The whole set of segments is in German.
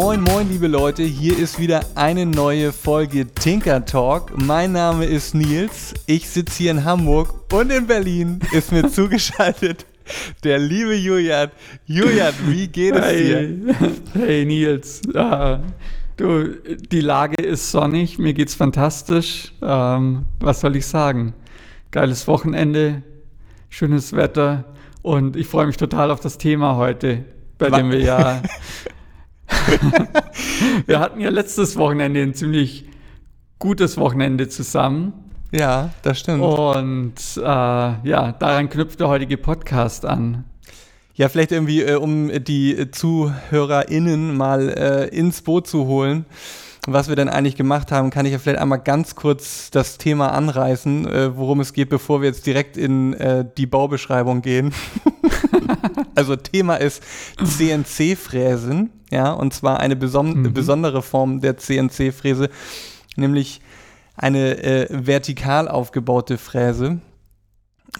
Moin, moin, liebe Leute, hier ist wieder eine neue Folge Tinker Talk. Mein Name ist Nils, ich sitze hier in Hamburg und in Berlin ist mir zugeschaltet der liebe Julian. Julian, wie geht es hey. dir? Hey Nils, uh, du, die Lage ist sonnig, mir geht's fantastisch. Ähm, was soll ich sagen? Geiles Wochenende, schönes Wetter und ich freue mich total auf das Thema heute, bei dem wir ja wir hatten ja letztes Wochenende ein ziemlich gutes Wochenende zusammen. Ja, das stimmt. Und äh, ja, daran knüpft der heutige Podcast an. Ja, vielleicht irgendwie, äh, um die ZuhörerInnen mal äh, ins Boot zu holen, was wir denn eigentlich gemacht haben, kann ich ja vielleicht einmal ganz kurz das Thema anreißen, äh, worum es geht, bevor wir jetzt direkt in äh, die Baubeschreibung gehen. also Thema ist CNC-Fräsen, ja, und zwar eine beson mhm. besondere Form der CNC-Fräse, nämlich eine äh, vertikal aufgebaute Fräse,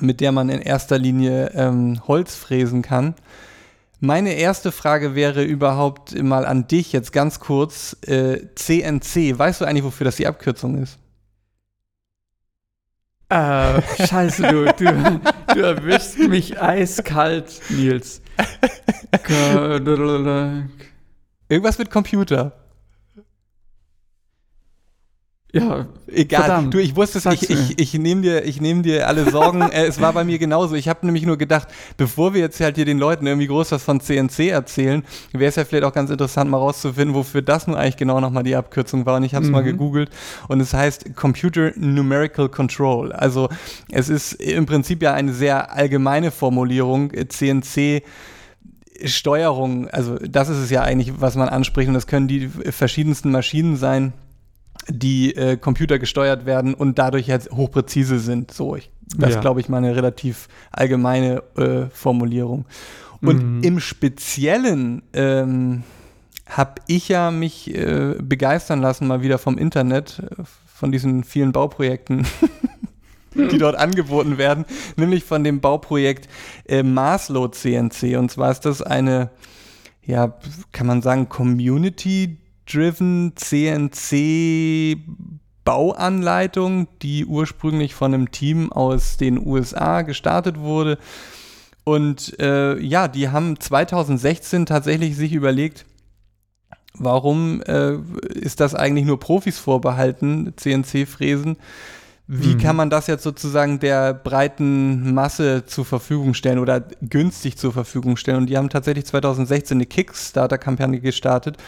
mit der man in erster Linie ähm, Holz fräsen kann. Meine erste Frage wäre überhaupt mal an dich jetzt ganz kurz. Äh, CNC, weißt du eigentlich, wofür das die Abkürzung ist? Äh, scheiße, du, du, du erwischst mich eiskalt, Nils. Irgendwas mit Computer. Ja, egal. Verdammt. Du, ich wusste es, ich, ich, ich nehme dir, nehm dir alle Sorgen. äh, es war bei mir genauso. Ich habe nämlich nur gedacht, bevor wir jetzt halt hier den Leuten irgendwie groß was von CNC erzählen, wäre es ja vielleicht auch ganz interessant, mal rauszufinden, wofür das nun eigentlich genau nochmal die Abkürzung war. Und ich habe es mhm. mal gegoogelt und es heißt Computer Numerical Control. Also es ist im Prinzip ja eine sehr allgemeine Formulierung. CNC Steuerung, also das ist es ja eigentlich, was man anspricht und das können die verschiedensten Maschinen sein die äh, Computer gesteuert werden und dadurch jetzt hochpräzise sind. So, ich, das ja. glaube ich mal eine relativ allgemeine äh, Formulierung. Und mhm. im Speziellen ähm, habe ich ja mich äh, begeistern lassen mal wieder vom Internet, äh, von diesen vielen Bauprojekten. die dort angeboten werden, nämlich von dem Bauprojekt äh, Marslow CNC. Und zwar ist das eine, ja, kann man sagen, Community Driven CNC Bauanleitung, die ursprünglich von einem Team aus den USA gestartet wurde. Und äh, ja, die haben 2016 tatsächlich sich überlegt, warum äh, ist das eigentlich nur Profis vorbehalten, CNC-Fräsen? Wie mhm. kann man das jetzt sozusagen der breiten Masse zur Verfügung stellen oder günstig zur Verfügung stellen? Und die haben tatsächlich 2016 eine Kickstarter-Kampagne gestartet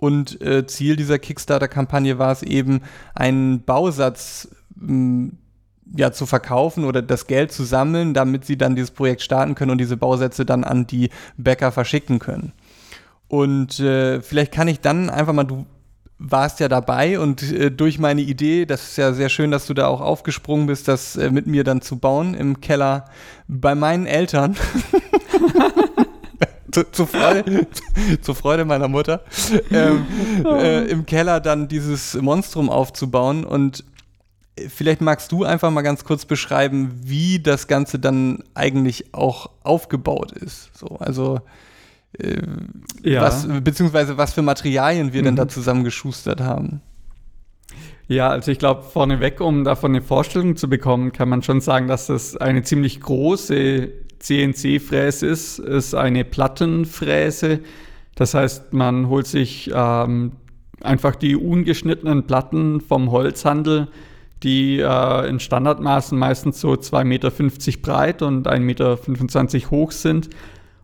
und äh, Ziel dieser Kickstarter-Kampagne war es eben, einen Bausatz mh, hm, ja, zu verkaufen oder das Geld zu sammeln, damit sie dann dieses Projekt starten können und diese Bausätze dann an die Bäcker verschicken können. Und äh, vielleicht kann ich dann einfach mal, du warst ja dabei und äh, durch meine Idee, das ist ja sehr schön, dass du da auch aufgesprungen bist, das äh, mit mir dann zu bauen im Keller bei meinen Eltern. zu, zu, Freude, zu, Freude, meiner Mutter, ähm, äh, im Keller dann dieses Monstrum aufzubauen. Und vielleicht magst du einfach mal ganz kurz beschreiben, wie das Ganze dann eigentlich auch aufgebaut ist. So, also äh, ja. was, beziehungsweise was für Materialien wir mhm. denn da zusammengeschustert haben. Ja, also ich glaube, vorneweg, um davon eine Vorstellung zu bekommen, kann man schon sagen, dass das eine ziemlich große CNC-Fräse ist, ist eine Plattenfräse. Das heißt, man holt sich ähm, einfach die ungeschnittenen Platten vom Holzhandel, die äh, in Standardmaßen meistens so 2,50 Meter breit und 1,25 Meter hoch sind.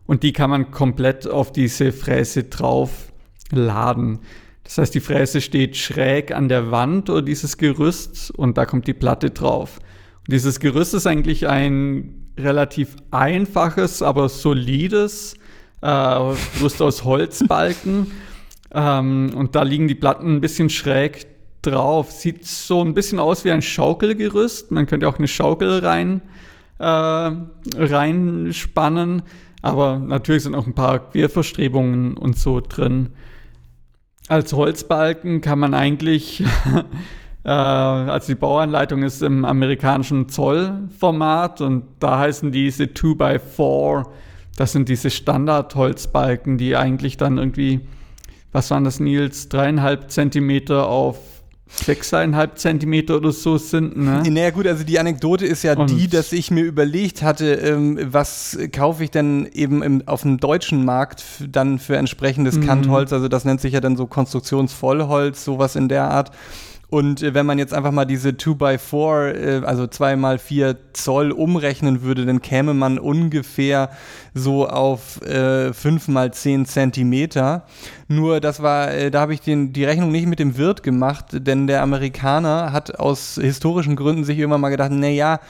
Und die kann man komplett auf diese Fräse drauf laden. Das heißt, die Fräse steht schräg an der Wand oder dieses Gerüst und da kommt die Platte drauf. Und dieses Gerüst ist eigentlich ein relativ einfaches, aber solides äh, Rüst aus Holzbalken. ähm, und da liegen die Platten ein bisschen schräg drauf. Sieht so ein bisschen aus wie ein Schaukelgerüst. Man könnte auch eine Schaukel rein, äh, reinspannen. Aber natürlich sind auch ein paar Querverstrebungen und so drin. Als Holzbalken kann man eigentlich also die Bauanleitung ist im amerikanischen Zollformat und da heißen diese 2x4, das sind diese Standardholzbalken, die eigentlich dann irgendwie was waren das, Nils, dreieinhalb Zentimeter auf sechseinhalb Zentimeter oder so sind. Ne? Naja gut, also die Anekdote ist ja und die, dass ich mir überlegt hatte, ähm, was kaufe ich denn eben im, auf dem deutschen Markt dann für entsprechendes mhm. Kantholz, also das nennt sich ja dann so Konstruktionsvollholz, sowas in der Art. Und äh, wenn man jetzt einfach mal diese 2x4, äh, also 2x4 Zoll umrechnen würde, dann käme man ungefähr so auf äh, 5x10 Zentimeter. Nur das war, äh, da habe ich den, die Rechnung nicht mit dem Wirt gemacht, denn der Amerikaner hat aus historischen Gründen sich irgendwann mal gedacht, naja,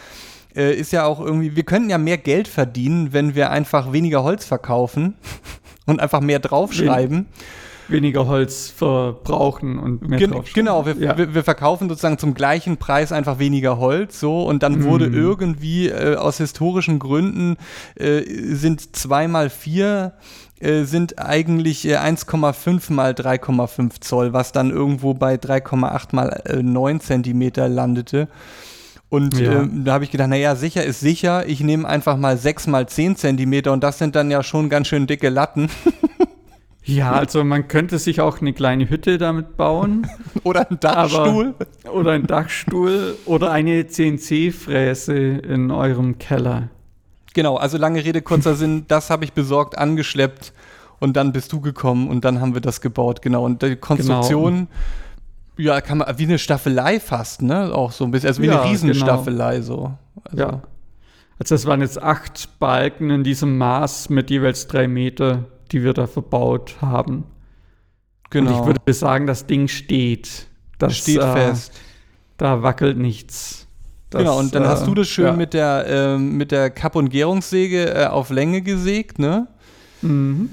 äh, ist ja auch irgendwie, wir könnten ja mehr Geld verdienen, wenn wir einfach weniger Holz verkaufen und einfach mehr draufschreiben. Wen weniger Holz verbrauchen und mehr Gen Genau, wir, ja. wir, wir, verkaufen sozusagen zum gleichen Preis einfach weniger Holz, so und dann wurde mm. irgendwie äh, aus historischen Gründen äh, sind zwei mal vier äh, sind eigentlich 1,5 äh, mal 3,5 Zoll, was dann irgendwo bei 3,8 mal 9 äh, Zentimeter landete. Und ja. äh, da habe ich gedacht, naja, sicher ist sicher. Ich nehme einfach mal 6 mal 10 Zentimeter und das sind dann ja schon ganz schön dicke Latten. Ja, also man könnte sich auch eine kleine Hütte damit bauen. oder einen Dachstuhl. Aber, oder einen Dachstuhl oder eine CNC-Fräse in eurem Keller. Genau, also lange Rede, kurzer Sinn, das habe ich besorgt, angeschleppt und dann bist du gekommen und dann haben wir das gebaut, genau. Und die Konstruktion, genau. ja, kann man, wie eine Staffelei fast, ne? Auch so ein bisschen, also wie ja, eine Riesenstaffelei genau. so. Also. Ja. Also es waren jetzt acht Balken in diesem Maß mit jeweils drei Meter die wir da verbaut haben. Genau. Und ich würde sagen, das Ding steht. Das steht äh, fest. Da wackelt nichts. Das, genau, und dann äh, hast du das schön ja. mit der, äh, mit der Kapp- und Gärungssäge äh, auf Länge gesägt, ne? Mhm.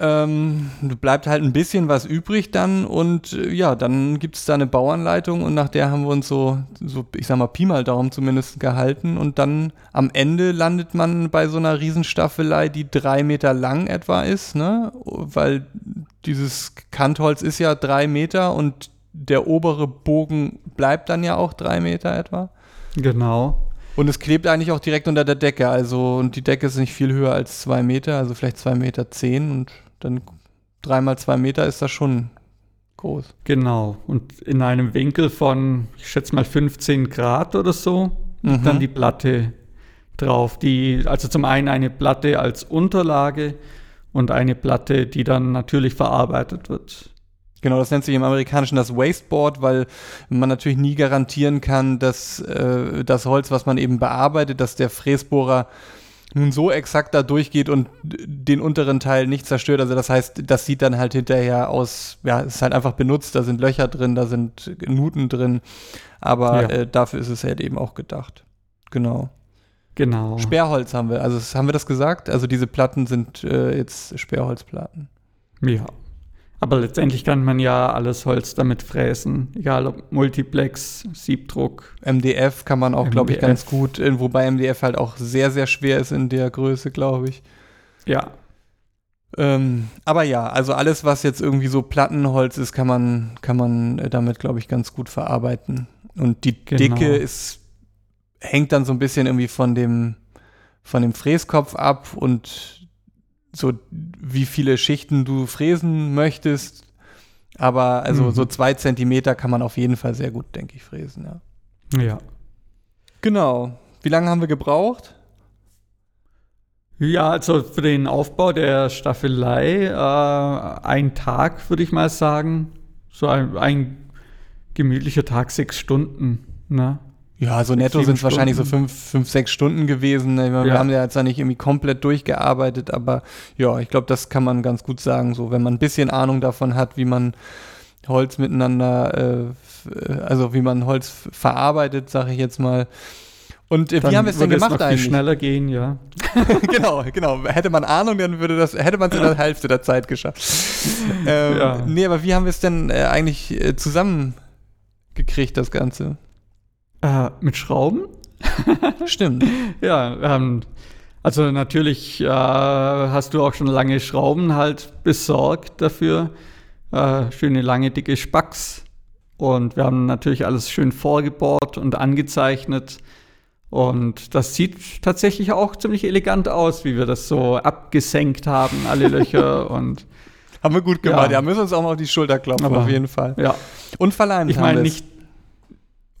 Ähm, bleibt halt ein bisschen was übrig dann und äh, ja, dann gibt es da eine Bauanleitung und nach der haben wir uns so, so, ich sag mal, Pi mal Daumen zumindest gehalten und dann am Ende landet man bei so einer Riesenstaffelei, die drei Meter lang etwa ist, ne? Weil dieses Kantholz ist ja drei Meter und der obere Bogen bleibt dann ja auch drei Meter etwa. Genau. Und es klebt eigentlich auch direkt unter der Decke, also und die Decke ist nicht viel höher als zwei Meter, also vielleicht zwei Meter zehn und dann dreimal zwei Meter ist das schon groß. Genau. Und in einem Winkel von, ich schätze mal 15 Grad oder so, mhm. dann die Platte drauf. Die, also zum einen eine Platte als Unterlage und eine Platte, die dann natürlich verarbeitet wird. Genau, das nennt sich im Amerikanischen das Wasteboard, weil man natürlich nie garantieren kann, dass äh, das Holz, was man eben bearbeitet, dass der Fräsbohrer nun so exakt da durchgeht und den unteren Teil nicht zerstört. Also das heißt, das sieht dann halt hinterher aus, ja, es ist halt einfach benutzt, da sind Löcher drin, da sind Nuten drin, aber ja. äh, dafür ist es halt eben auch gedacht. Genau. Genau. Sperrholz haben wir, also haben wir das gesagt? Also diese Platten sind äh, jetzt Sperrholzplatten. Ja. Aber letztendlich kann man ja alles Holz damit fräsen, egal ob Multiplex, Siebdruck. MDF kann man auch, glaube ich, ganz gut, wobei MDF halt auch sehr, sehr schwer ist in der Größe, glaube ich. Ja. Ähm, aber ja, also alles, was jetzt irgendwie so Plattenholz ist, kann man, kann man äh, damit, glaube ich, ganz gut verarbeiten. Und die genau. Dicke ist, hängt dann so ein bisschen irgendwie von dem, von dem Fräskopf ab und so wie viele Schichten du fräsen möchtest. Aber also mhm. so zwei Zentimeter kann man auf jeden Fall sehr gut, denke ich, fräsen, ja. Ja. Genau. Wie lange haben wir gebraucht? Ja, also für den Aufbau der Staffelei äh, ein Tag, würde ich mal sagen. So ein, ein gemütlicher Tag, sechs Stunden. Ne? Ja, so netto sind es wahrscheinlich so fünf, fünf, sechs Stunden gewesen. Wir ja. haben ja jetzt nicht irgendwie komplett durchgearbeitet, aber ja, ich glaube, das kann man ganz gut sagen. So, wenn man ein bisschen Ahnung davon hat, wie man Holz miteinander, äh, also wie man Holz verarbeitet, sage ich jetzt mal. Und äh, wie haben wir es denn gemacht es noch eigentlich? schneller gehen, ja. genau, genau. Hätte man Ahnung, dann würde das, hätte man es in der Hälfte der Zeit geschafft. ähm, ja. Nee, aber wie haben wir es denn äh, eigentlich äh, zusammengekriegt, das Ganze? Äh, mit Schrauben? Stimmt. ja, ähm, also natürlich äh, hast du auch schon lange Schrauben halt besorgt dafür. Äh, schöne lange, dicke Spacks. Und wir haben natürlich alles schön vorgebohrt und angezeichnet. Und das sieht tatsächlich auch ziemlich elegant aus, wie wir das so abgesenkt haben, alle Löcher und haben wir gut gemacht. Ja, ja müssen uns auch mal auf die Schulter klopfen, Aber, auf jeden Fall. Ja. Und verleimt. Ich meine nicht.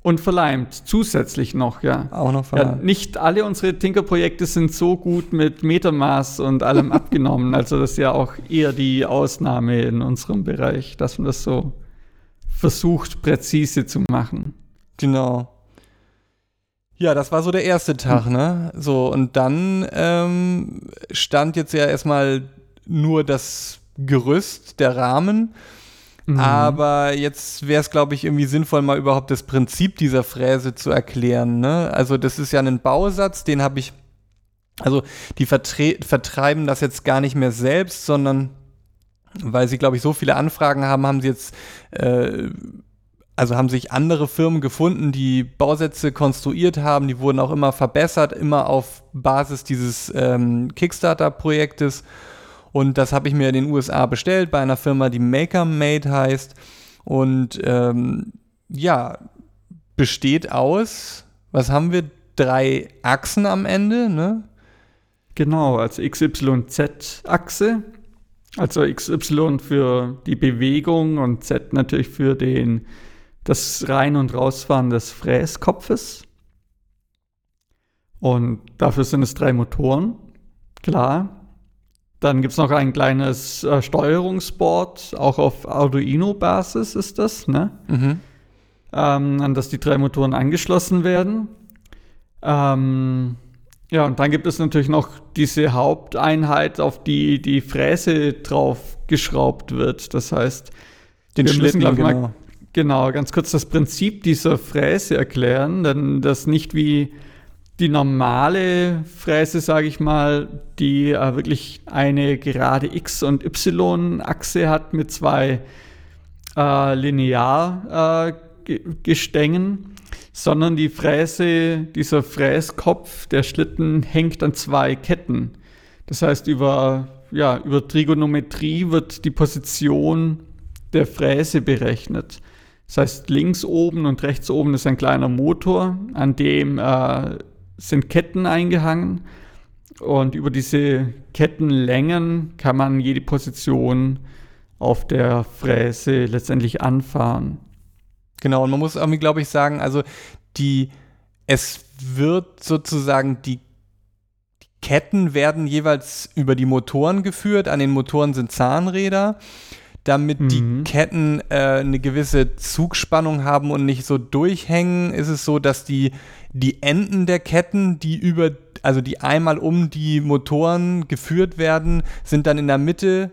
Und verleimt, zusätzlich noch, ja. Auch noch verleimt. Ja, nicht alle unsere Tinker-Projekte sind so gut mit Metermaß und allem abgenommen. Also das ist ja auch eher die Ausnahme in unserem Bereich, dass man das so versucht, präzise zu machen. Genau. Ja, das war so der erste Tag, ne? So, und dann ähm, stand jetzt ja erstmal nur das Gerüst, der Rahmen. Mhm. Aber jetzt wäre es, glaube ich, irgendwie sinnvoll, mal überhaupt das Prinzip dieser Fräse zu erklären. Ne? Also, das ist ja ein Bausatz, den habe ich. Also, die vertreiben das jetzt gar nicht mehr selbst, sondern weil sie, glaube ich, so viele Anfragen haben, haben sie jetzt. Äh, also haben sich andere Firmen gefunden, die Bausätze konstruiert haben, die wurden auch immer verbessert, immer auf Basis dieses ähm, Kickstarter-Projektes. Und das habe ich mir in den USA bestellt bei einer Firma, die MakerMade heißt. Und ähm, ja, besteht aus, was haben wir? Drei Achsen am Ende, ne? Genau, als XYZ-Achse. Also XY für die Bewegung und Z natürlich für den, das Rein- und Rausfahren des Fräskopfes. Und dafür sind es drei Motoren, klar. Dann gibt es noch ein kleines äh, Steuerungsboard, auch auf Arduino-Basis ist das, ne? Mhm. Ähm, an das die drei Motoren angeschlossen werden. Ähm, ja, und dann gibt es natürlich noch diese Haupteinheit, auf die die Fräse drauf geschraubt wird. Das heißt, den Schlitten, müssen, genau. Mal, genau, ganz kurz das Prinzip dieser Fräse erklären, denn das nicht wie die normale Fräse, sage ich mal, die äh, wirklich eine gerade X- und Y-Achse hat mit zwei äh, Lineargestängen, äh, sondern die Fräse, dieser Fräskopf, der Schlitten hängt an zwei Ketten. Das heißt, über, ja, über Trigonometrie wird die Position der Fräse berechnet. Das heißt, links oben und rechts oben ist ein kleiner Motor, an dem äh, sind Ketten eingehangen und über diese Kettenlängen kann man jede Position auf der Fräse letztendlich anfahren. Genau, und man muss irgendwie, glaube ich, sagen, also die, es wird sozusagen die Ketten werden jeweils über die Motoren geführt. An den Motoren sind Zahnräder, damit mhm. die Ketten äh, eine gewisse Zugspannung haben und nicht so durchhängen. Ist es so, dass die die Enden der Ketten, die über, also die einmal um die Motoren geführt werden, sind dann in der Mitte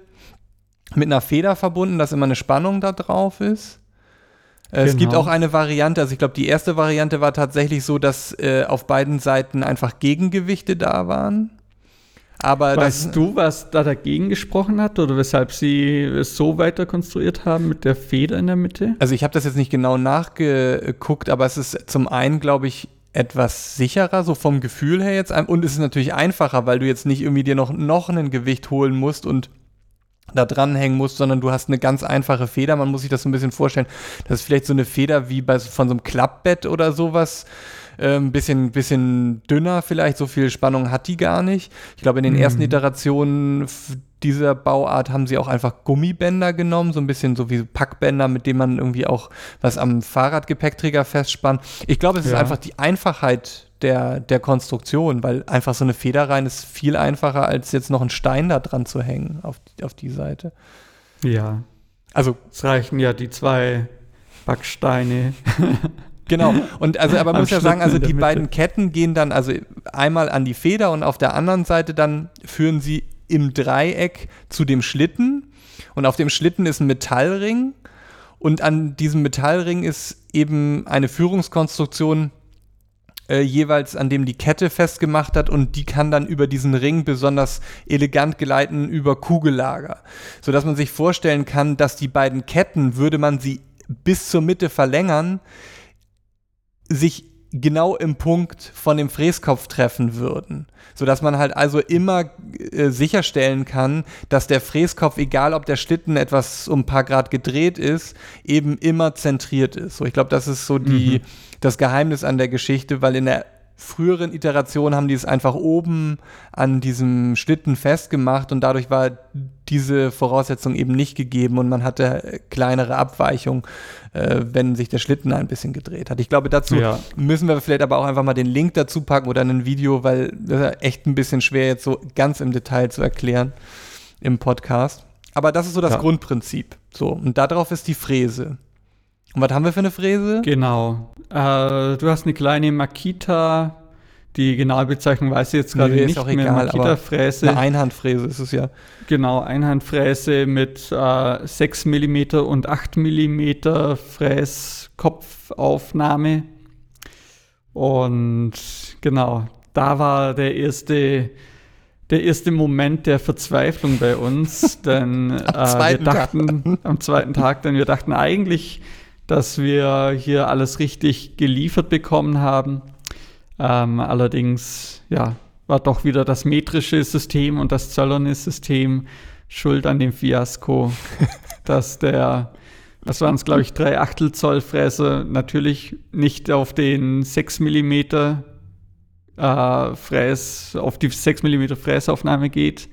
mit einer Feder verbunden, dass immer eine Spannung da drauf ist. Genau. Es gibt genau. auch eine Variante, also ich glaube, die erste Variante war tatsächlich so, dass äh, auf beiden Seiten einfach Gegengewichte da waren. Aber weißt das, du, was da dagegen gesprochen hat oder weshalb sie es so weiter konstruiert haben mit der Feder in der Mitte? Also ich habe das jetzt nicht genau nachgeguckt, aber es ist zum einen, glaube ich, etwas sicherer, so vom Gefühl her jetzt. Und es ist natürlich einfacher, weil du jetzt nicht irgendwie dir noch, noch ein Gewicht holen musst und da dranhängen musst, sondern du hast eine ganz einfache Feder. Man muss sich das so ein bisschen vorstellen. Das ist vielleicht so eine Feder wie bei, von so einem Klappbett oder sowas. Ein ähm, bisschen, bisschen dünner vielleicht, so viel Spannung hat die gar nicht. Ich glaube, in den mhm. ersten Iterationen dieser Bauart haben sie auch einfach Gummibänder genommen, so ein bisschen so wie Packbänder, mit denen man irgendwie auch was am Fahrradgepäckträger festspannt. Ich glaube, es ist einfach die Einfachheit der, der Konstruktion, weil einfach so eine Feder rein ist viel einfacher, als jetzt noch einen Stein da dran zu hängen auf, auf die Seite. Ja. Also. Es reichen ja die zwei Backsteine. Genau. Und also, aber man muss ja sagen, also die beiden Ketten gehen dann also einmal an die Feder und auf der anderen Seite dann führen sie im Dreieck zu dem Schlitten. Und auf dem Schlitten ist ein Metallring. Und an diesem Metallring ist eben eine Führungskonstruktion äh, jeweils, an dem die Kette festgemacht hat und die kann dann über diesen Ring besonders elegant gleiten über Kugellager. Sodass man sich vorstellen kann, dass die beiden Ketten, würde man sie bis zur Mitte verlängern, sich genau im Punkt von dem Fräskopf treffen würden. Sodass man halt also immer äh, sicherstellen kann, dass der Fräskopf, egal ob der Schlitten etwas um ein paar Grad gedreht ist, eben immer zentriert ist. So, ich glaube, das ist so die, mhm. das Geheimnis an der Geschichte, weil in der früheren Iterationen haben die es einfach oben an diesem Schlitten festgemacht und dadurch war diese Voraussetzung eben nicht gegeben und man hatte kleinere Abweichungen, äh, wenn sich der Schlitten ein bisschen gedreht hat. Ich glaube, dazu ja. müssen wir vielleicht aber auch einfach mal den Link dazu packen oder ein Video, weil das ist echt ein bisschen schwer jetzt so ganz im Detail zu erklären im Podcast. Aber das ist so das ja. Grundprinzip. So, und darauf ist die Fräse. Und was haben wir für eine Fräse? Genau. Äh, du hast eine kleine Makita, die genaue Bezeichnung weiß ich jetzt gerade nee, nicht auch mehr. Egal, Makita-Fräse. Eine Einhandfräse ist es ja. Genau, Einhandfräse mit äh, 6 mm und 8 mm Fräskopfaufnahme. Und genau, da war der erste der erste Moment der Verzweiflung bei uns, denn äh, wir dachten Tag. am zweiten Tag, denn wir dachten eigentlich, dass wir hier alles richtig geliefert bekommen haben. Ähm, allerdings, ja, war doch wieder das metrische System und das zöllerne System schuld an dem Fiasko, dass der, was waren es, glaube ich, drei Achtel Zoll Fräse natürlich nicht auf den 6 mm äh, Fräs, auf die 6 mm Fräsaufnahme geht.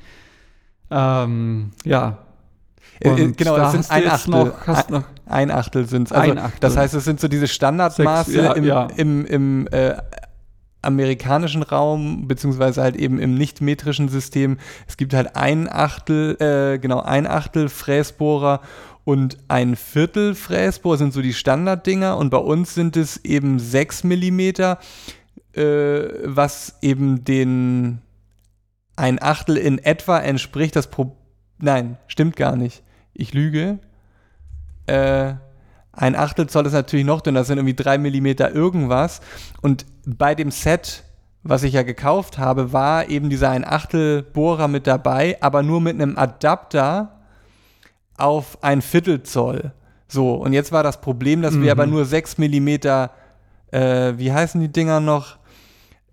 Ähm, ja. Äh, äh, Und genau, das sind ein Achtel. Noch, hast noch ein Achtel sind es. Also, Das heißt, es sind so diese Standardmaße Sechs, ja, im, ja. im, im äh, amerikanischen Raum, beziehungsweise halt eben im nicht-metrischen System. Es gibt halt ein Achtel, äh, genau, ein Achtel Fräsbohrer und ein Viertel Fräsbohrer sind so die Standarddinger und bei uns sind es eben 6 Millimeter äh, was eben den ein Achtel in etwa entspricht. Das Pro Nein, stimmt gar nicht. Ich lüge. Äh, ein Achtel Zoll ist natürlich noch dünner, das sind irgendwie drei Millimeter irgendwas. Und bei dem Set, was ich ja gekauft habe, war eben dieser ein Achtel Bohrer mit dabei, aber nur mit einem Adapter auf ein Viertel Zoll. So, und jetzt war das Problem, dass mhm. wir aber nur sechs Millimeter, äh, wie heißen die Dinger noch?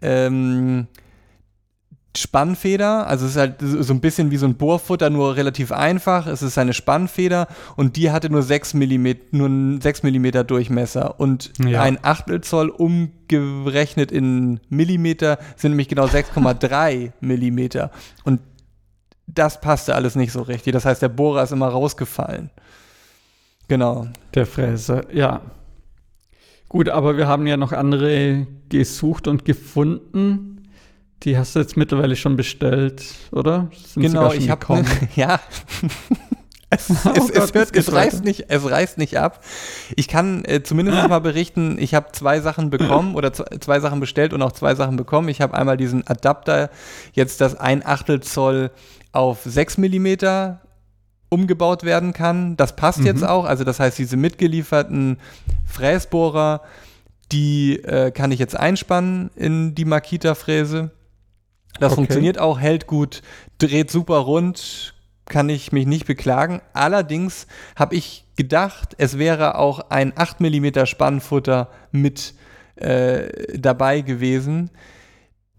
ähm, Spannfeder, also es ist halt so ein bisschen wie so ein Bohrfutter, nur relativ einfach. Es ist eine Spannfeder und die hatte nur 6 mm, nur 6 mm Durchmesser und ja. ein Achtel Zoll umgerechnet in Millimeter sind nämlich genau 6,3 Millimeter und das passte alles nicht so richtig. Das heißt, der Bohrer ist immer rausgefallen. Genau. Der Fräser, ja. Gut, aber wir haben ja noch andere gesucht und gefunden. Die hast du jetzt mittlerweile schon bestellt, oder? Sind genau, ich habe ne, ja. es, es, oh Gott, es, hört, es, reißt nicht, es reißt nicht ab. Ich kann äh, zumindest ah. mal berichten, ich habe zwei Sachen bekommen oder zwei Sachen bestellt und auch zwei Sachen bekommen. Ich habe einmal diesen Adapter, jetzt das ein Achtel Zoll auf 6 Millimeter umgebaut werden kann. Das passt mhm. jetzt auch. Also das heißt, diese mitgelieferten Fräsbohrer, die äh, kann ich jetzt einspannen in die Makita-Fräse. Das okay. funktioniert auch, hält gut, dreht super rund, kann ich mich nicht beklagen. Allerdings habe ich gedacht, es wäre auch ein 8 mm Spannfutter mit äh, dabei gewesen.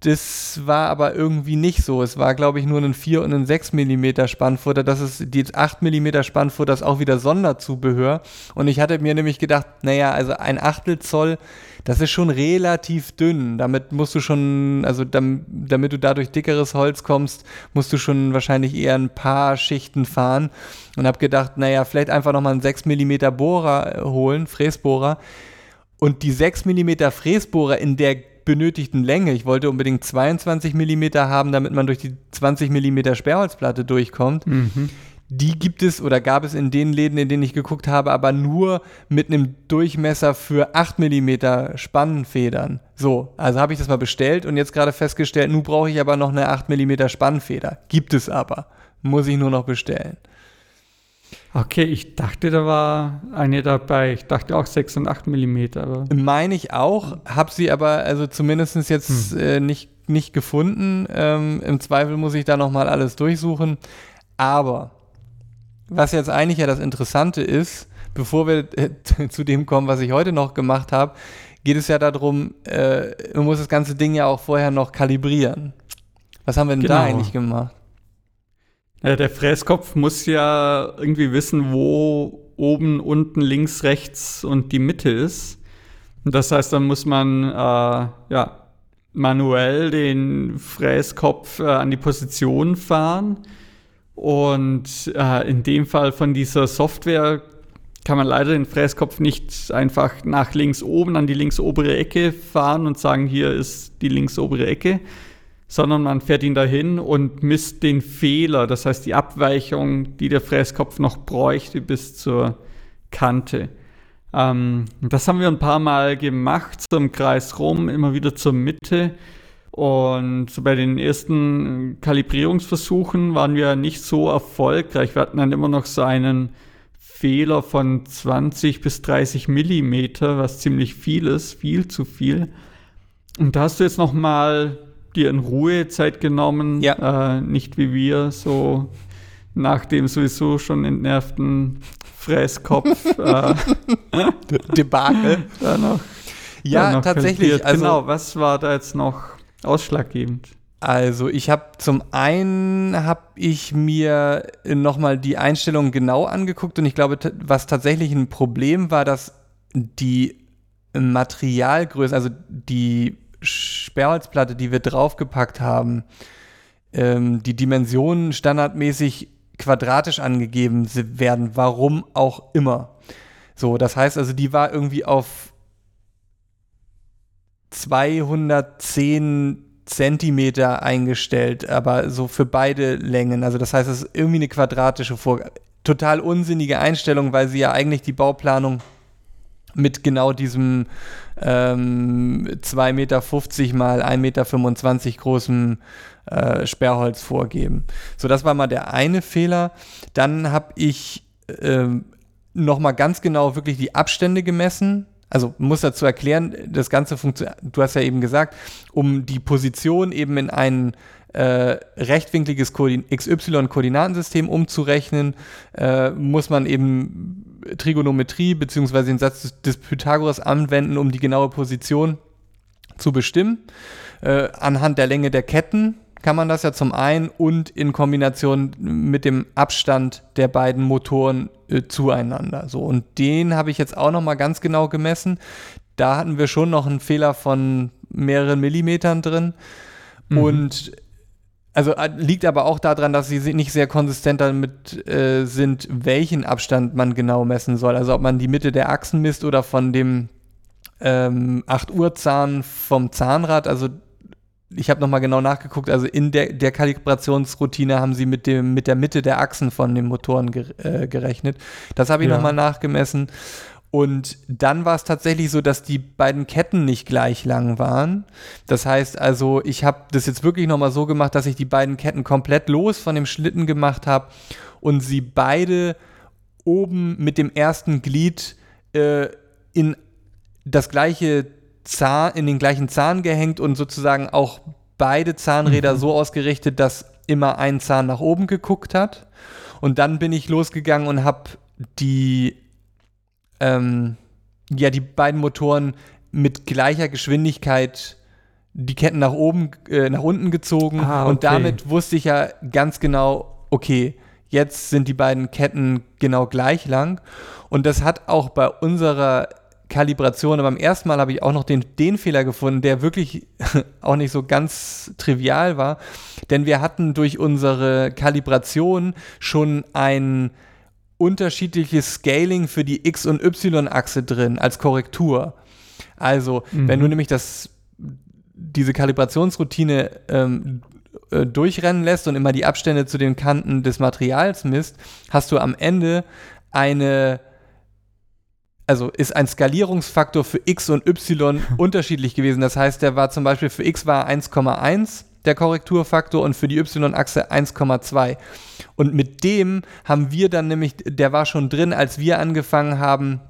Das war aber irgendwie nicht so. Es war, glaube ich, nur ein 4 und ein 6 mm Spannfutter. Das ist, die 8 mm Spannfutter ist auch wieder Sonderzubehör. Und ich hatte mir nämlich gedacht, naja, also ein Achtel Zoll, das ist schon relativ dünn. Damit musst du schon, also damit, damit du dadurch dickeres Holz kommst, musst du schon wahrscheinlich eher ein paar Schichten fahren. Und habe gedacht, naja, vielleicht einfach nochmal einen 6 mm Bohrer holen, Fräsbohrer. Und die 6 mm Fräsbohrer in der benötigten Länge. Ich wollte unbedingt 22 mm haben, damit man durch die 20 mm Sperrholzplatte durchkommt. Mhm. Die gibt es oder gab es in den Läden, in denen ich geguckt habe, aber nur mit einem Durchmesser für 8 mm Spannfedern. So, also habe ich das mal bestellt und jetzt gerade festgestellt, nun brauche ich aber noch eine 8 mm Spannfeder. Gibt es aber. Muss ich nur noch bestellen. Okay, ich dachte, da war eine dabei. Ich dachte auch 6 und 8 Millimeter. Meine ich auch, habe sie aber also zumindest jetzt hm. äh, nicht, nicht gefunden. Ähm, Im Zweifel muss ich da nochmal alles durchsuchen. Aber was jetzt eigentlich ja das Interessante ist, bevor wir äh, zu dem kommen, was ich heute noch gemacht habe, geht es ja darum, äh, man muss das ganze Ding ja auch vorher noch kalibrieren. Was haben wir denn genau. da eigentlich gemacht? Ja, der Fräskopf muss ja irgendwie wissen, wo oben, unten, links, rechts und die Mitte ist. Das heißt, dann muss man äh, ja, manuell den Fräskopf äh, an die Position fahren. Und äh, in dem Fall von dieser Software kann man leider den Fräskopf nicht einfach nach links oben an die links obere Ecke fahren und sagen, hier ist die links obere Ecke, sondern man fährt ihn dahin und misst den Fehler, das heißt die Abweichung, die der Fräskopf noch bräuchte bis zur Kante. Ähm, das haben wir ein paar Mal gemacht, zum Kreis rum, immer wieder zur Mitte. Und bei den ersten Kalibrierungsversuchen waren wir nicht so erfolgreich. Wir hatten dann immer noch so einen Fehler von 20 bis 30 Millimeter, was ziemlich viel ist, viel zu viel. Und da hast du jetzt noch mal dir in Ruhe Zeit genommen, ja. äh, nicht wie wir so nach dem sowieso schon entnervten Fräskopf äh, Debakel. da noch, ja, da noch tatsächlich. Also, genau, was war da jetzt noch ausschlaggebend? Also ich habe zum einen habe ich mir nochmal die Einstellungen genau angeguckt und ich glaube, was tatsächlich ein Problem war, dass die Materialgröße, also die Sperrholzplatte, die wir draufgepackt haben, ähm, die Dimensionen standardmäßig quadratisch angegeben werden, warum auch immer. So, das heißt also, die war irgendwie auf 210 Zentimeter eingestellt, aber so für beide Längen. Also das heißt, es ist irgendwie eine quadratische Vorgabe. Total unsinnige Einstellung, weil sie ja eigentlich die Bauplanung mit genau diesem ähm, 2,50 Meter mal 1,25 Meter großen äh, Sperrholz vorgeben. So, das war mal der eine Fehler. Dann habe ich ähm, nochmal ganz genau wirklich die Abstände gemessen also muss dazu erklären, das Ganze funktioniert, du hast ja eben gesagt, um die Position eben in ein äh, rechtwinkliges XY-Koordinatensystem umzurechnen, äh, muss man eben Trigonometrie bzw. den Satz des Pythagoras anwenden, um die genaue Position zu bestimmen. Äh, anhand der Länge der Ketten kann man das ja zum einen und in Kombination mit dem Abstand der beiden Motoren äh, zueinander. So, und den habe ich jetzt auch nochmal ganz genau gemessen. Da hatten wir schon noch einen Fehler von mehreren Millimetern drin. Mhm. Und also äh, liegt aber auch daran, dass sie nicht sehr konsistent damit äh, sind, welchen Abstand man genau messen soll. Also ob man die Mitte der Achsen misst oder von dem ähm, 8 Uhr Zahn vom Zahnrad. Also ich habe nochmal genau nachgeguckt, also in der, der Kalibrationsroutine haben sie mit, dem, mit der Mitte der Achsen von den Motoren ge, äh, gerechnet. Das habe ich ja. nochmal nachgemessen. Und dann war es tatsächlich so, dass die beiden Ketten nicht gleich lang waren. Das heißt also, ich habe das jetzt wirklich nochmal so gemacht, dass ich die beiden Ketten komplett los von dem Schlitten gemacht habe und sie beide oben mit dem ersten Glied äh, in das gleiche Zahn, in den gleichen Zahn gehängt und sozusagen auch beide Zahnräder mhm. so ausgerichtet, dass immer ein Zahn nach oben geguckt hat. Und dann bin ich losgegangen und habe die, ähm, ja, die beiden Motoren mit gleicher Geschwindigkeit die Ketten nach oben, äh, nach unten gezogen. Ah, okay. Und damit wusste ich ja ganz genau, okay, jetzt sind die beiden Ketten genau gleich lang. Und das hat auch bei unserer Kalibration. Aber beim ersten Mal habe ich auch noch den, den Fehler gefunden, der wirklich auch nicht so ganz trivial war. Denn wir hatten durch unsere Kalibration schon ein unterschiedliches Scaling für die X- und Y-Achse drin als Korrektur. Also, mhm. wenn du nämlich das, diese Kalibrationsroutine ähm, äh, durchrennen lässt und immer die Abstände zu den Kanten des Materials misst, hast du am Ende eine also ist ein Skalierungsfaktor für x und y unterschiedlich gewesen. Das heißt, der war zum Beispiel für x war 1,1 der Korrekturfaktor und für die y-Achse 1,2. Und mit dem haben wir dann nämlich, der war schon drin, als wir angefangen haben,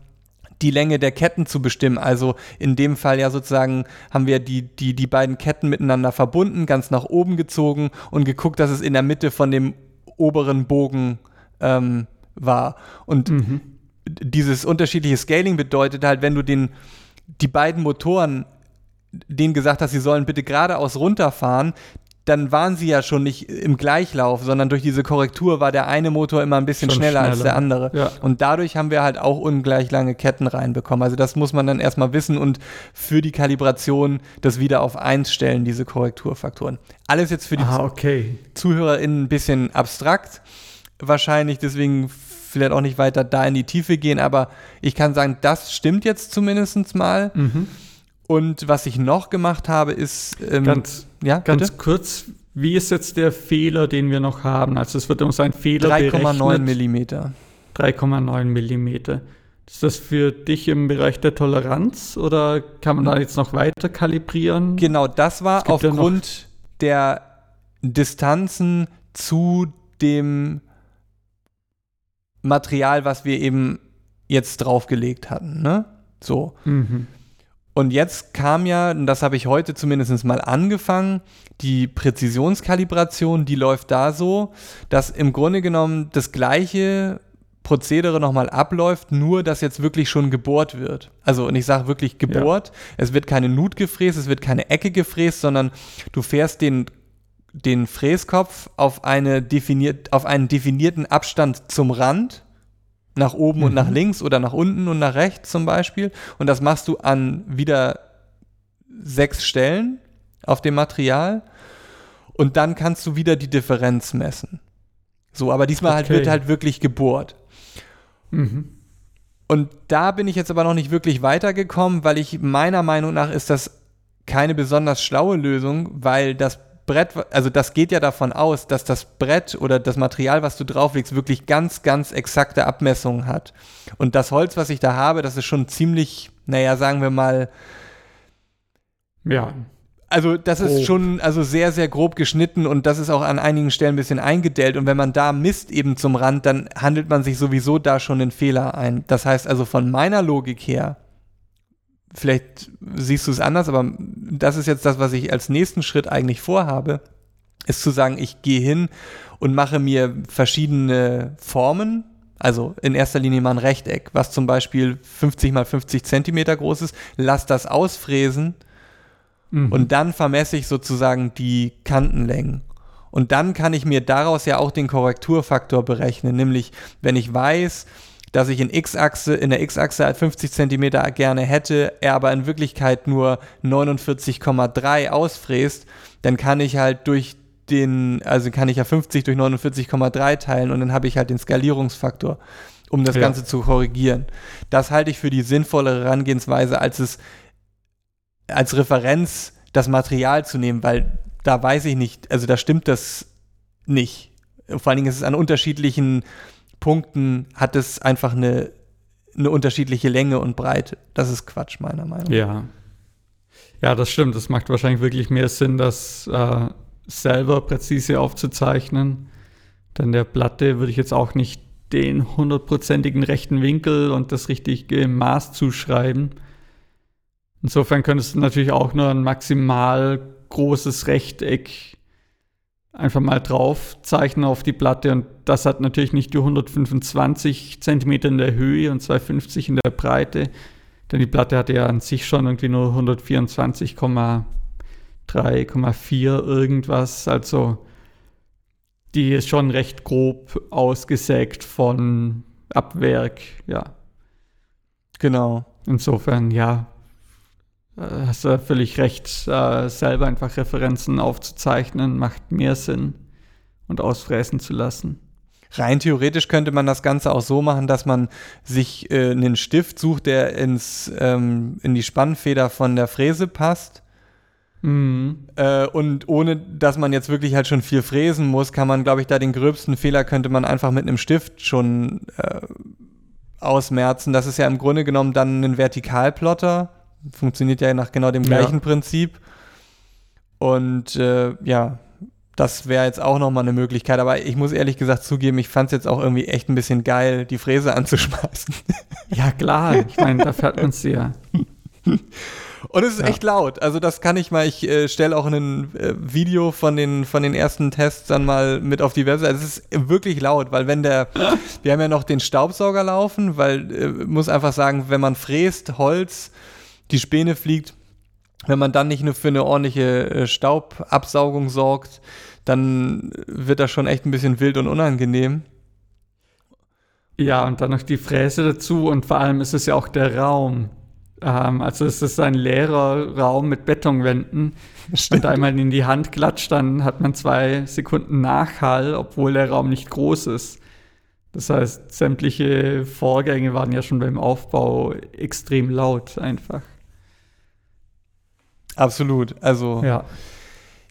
die Länge der Ketten zu bestimmen. Also in dem Fall ja sozusagen haben wir die, die, die beiden Ketten miteinander verbunden, ganz nach oben gezogen und geguckt, dass es in der Mitte von dem oberen Bogen ähm, war. Und mhm dieses unterschiedliche Scaling bedeutet halt, wenn du den, die beiden Motoren denen gesagt hast, sie sollen bitte geradeaus runterfahren, dann waren sie ja schon nicht im Gleichlauf, sondern durch diese Korrektur war der eine Motor immer ein bisschen schneller, schneller, als der andere. Ja. Und dadurch haben wir halt auch ungleich lange Ketten reinbekommen. Also das muss man dann erstmal wissen und für die Kalibration das wieder auf eins stellen, diese Korrekturfaktoren. Alles jetzt für die ah, okay. ZuhörerInnen ein bisschen abstrakt wahrscheinlich, deswegen vielleicht auch nicht weiter da in die Tiefe gehen, aber ich kann sagen, das stimmt jetzt zumindest mal. Mhm. Und was ich noch gemacht habe, ist. Ähm, ganz ja, ganz kurz, wie ist jetzt der Fehler, den wir noch haben? Also, es wird uns ein Fehler 3,9 Millimeter. 3,9 Millimeter. Ist das für dich im Bereich der Toleranz oder kann man da jetzt noch weiter kalibrieren? Genau, das war aufgrund der Distanzen zu dem Material, was wir eben jetzt draufgelegt hatten. Ne? So. Mhm. Und jetzt kam ja, und das habe ich heute zumindest mal angefangen, die Präzisionskalibration, die läuft da so, dass im Grunde genommen das gleiche Prozedere nochmal abläuft, nur dass jetzt wirklich schon gebohrt wird. Also, und ich sage wirklich gebohrt. Ja. Es wird keine Nut gefräst, es wird keine Ecke gefräst, sondern du fährst den, den Fräskopf auf, eine definiert, auf einen definierten Abstand zum Rand nach oben mhm. und nach mhm. links oder nach unten und nach rechts zum Beispiel. Und das machst du an wieder sechs Stellen auf dem Material. Und dann kannst du wieder die Differenz messen. So, aber diesmal halt okay. halt wird halt wirklich gebohrt. Mhm. Und da bin ich jetzt aber noch nicht wirklich weitergekommen, weil ich meiner Meinung nach ist das keine besonders schlaue Lösung, weil das Brett, also das geht ja davon aus, dass das Brett oder das Material, was du drauflegst, wirklich ganz, ganz exakte Abmessungen hat. Und das Holz, was ich da habe, das ist schon ziemlich, naja, sagen wir mal, ja. Also das grob. ist schon also sehr, sehr grob geschnitten und das ist auch an einigen Stellen ein bisschen eingedellt. Und wenn man da misst eben zum Rand, dann handelt man sich sowieso da schon einen Fehler ein. Das heißt also von meiner Logik her vielleicht siehst du es anders, aber das ist jetzt das, was ich als nächsten Schritt eigentlich vorhabe, ist zu sagen, ich gehe hin und mache mir verschiedene Formen, also in erster Linie mal ein Rechteck, was zum Beispiel 50 mal 50 Zentimeter groß ist, lass das ausfräsen mhm. und dann vermesse ich sozusagen die Kantenlängen. Und dann kann ich mir daraus ja auch den Korrekturfaktor berechnen, nämlich wenn ich weiß, dass ich in X-Achse, in der X-Achse 50 cm gerne hätte, er aber in Wirklichkeit nur 49,3 ausfräst, dann kann ich halt durch den, also kann ich ja 50 durch 49,3 teilen und dann habe ich halt den Skalierungsfaktor, um das ja. Ganze zu korrigieren. Das halte ich für die sinnvollere Herangehensweise, als es als Referenz das Material zu nehmen, weil da weiß ich nicht, also da stimmt das nicht. Vor allen Dingen ist es an unterschiedlichen Punkten hat es einfach eine, eine unterschiedliche Länge und Breite. Das ist Quatsch, meiner Meinung nach. Ja. Ja, das stimmt. Das macht wahrscheinlich wirklich mehr Sinn, das äh, selber präzise aufzuzeichnen. Denn der Platte würde ich jetzt auch nicht den hundertprozentigen rechten Winkel und das richtige Maß zuschreiben. Insofern könntest du natürlich auch nur ein maximal großes Rechteck einfach mal drauf zeichnen auf die Platte und das hat natürlich nicht die 125 Zentimeter in der Höhe und 250 in der Breite, denn die Platte hatte ja an sich schon irgendwie nur 124,3,4 irgendwas, also die ist schon recht grob ausgesägt von Abwerk, ja. Genau. Insofern, ja, hast du völlig recht, äh, selber einfach Referenzen aufzuzeichnen, macht mehr Sinn und ausfräsen zu lassen. Rein theoretisch könnte man das Ganze auch so machen, dass man sich äh, einen Stift sucht, der ins, ähm, in die Spannfeder von der Fräse passt. Mhm. Äh, und ohne, dass man jetzt wirklich halt schon viel fräsen muss, kann man, glaube ich, da den gröbsten Fehler könnte man einfach mit einem Stift schon äh, ausmerzen. Das ist ja im Grunde genommen dann ein Vertikalplotter Funktioniert ja nach genau dem gleichen ja. Prinzip. Und äh, ja, das wäre jetzt auch nochmal eine Möglichkeit. Aber ich muss ehrlich gesagt zugeben, ich fand es jetzt auch irgendwie echt ein bisschen geil, die Fräse anzuschmeißen. Ja, klar. Ich meine, da fährt man es ja. Und es ist ja. echt laut. Also das kann ich mal, ich äh, stelle auch ein äh, Video von den, von den ersten Tests dann mal mit auf die Website. Es ist wirklich laut, weil wenn der, wir haben ja noch den Staubsauger laufen, weil, äh, muss einfach sagen, wenn man fräst Holz, die Späne fliegt wenn man dann nicht nur für eine ordentliche äh, Staubabsaugung sorgt, dann wird das schon echt ein bisschen wild und unangenehm. Ja, und dann noch die Fräse dazu und vor allem ist es ja auch der Raum. Ähm, also es ist ein leerer Raum mit Betonwänden. Wenn da einmal in die Hand klatscht, dann hat man zwei Sekunden Nachhall, obwohl der Raum nicht groß ist. Das heißt, sämtliche Vorgänge waren ja schon beim Aufbau extrem laut einfach. Absolut. Also ja.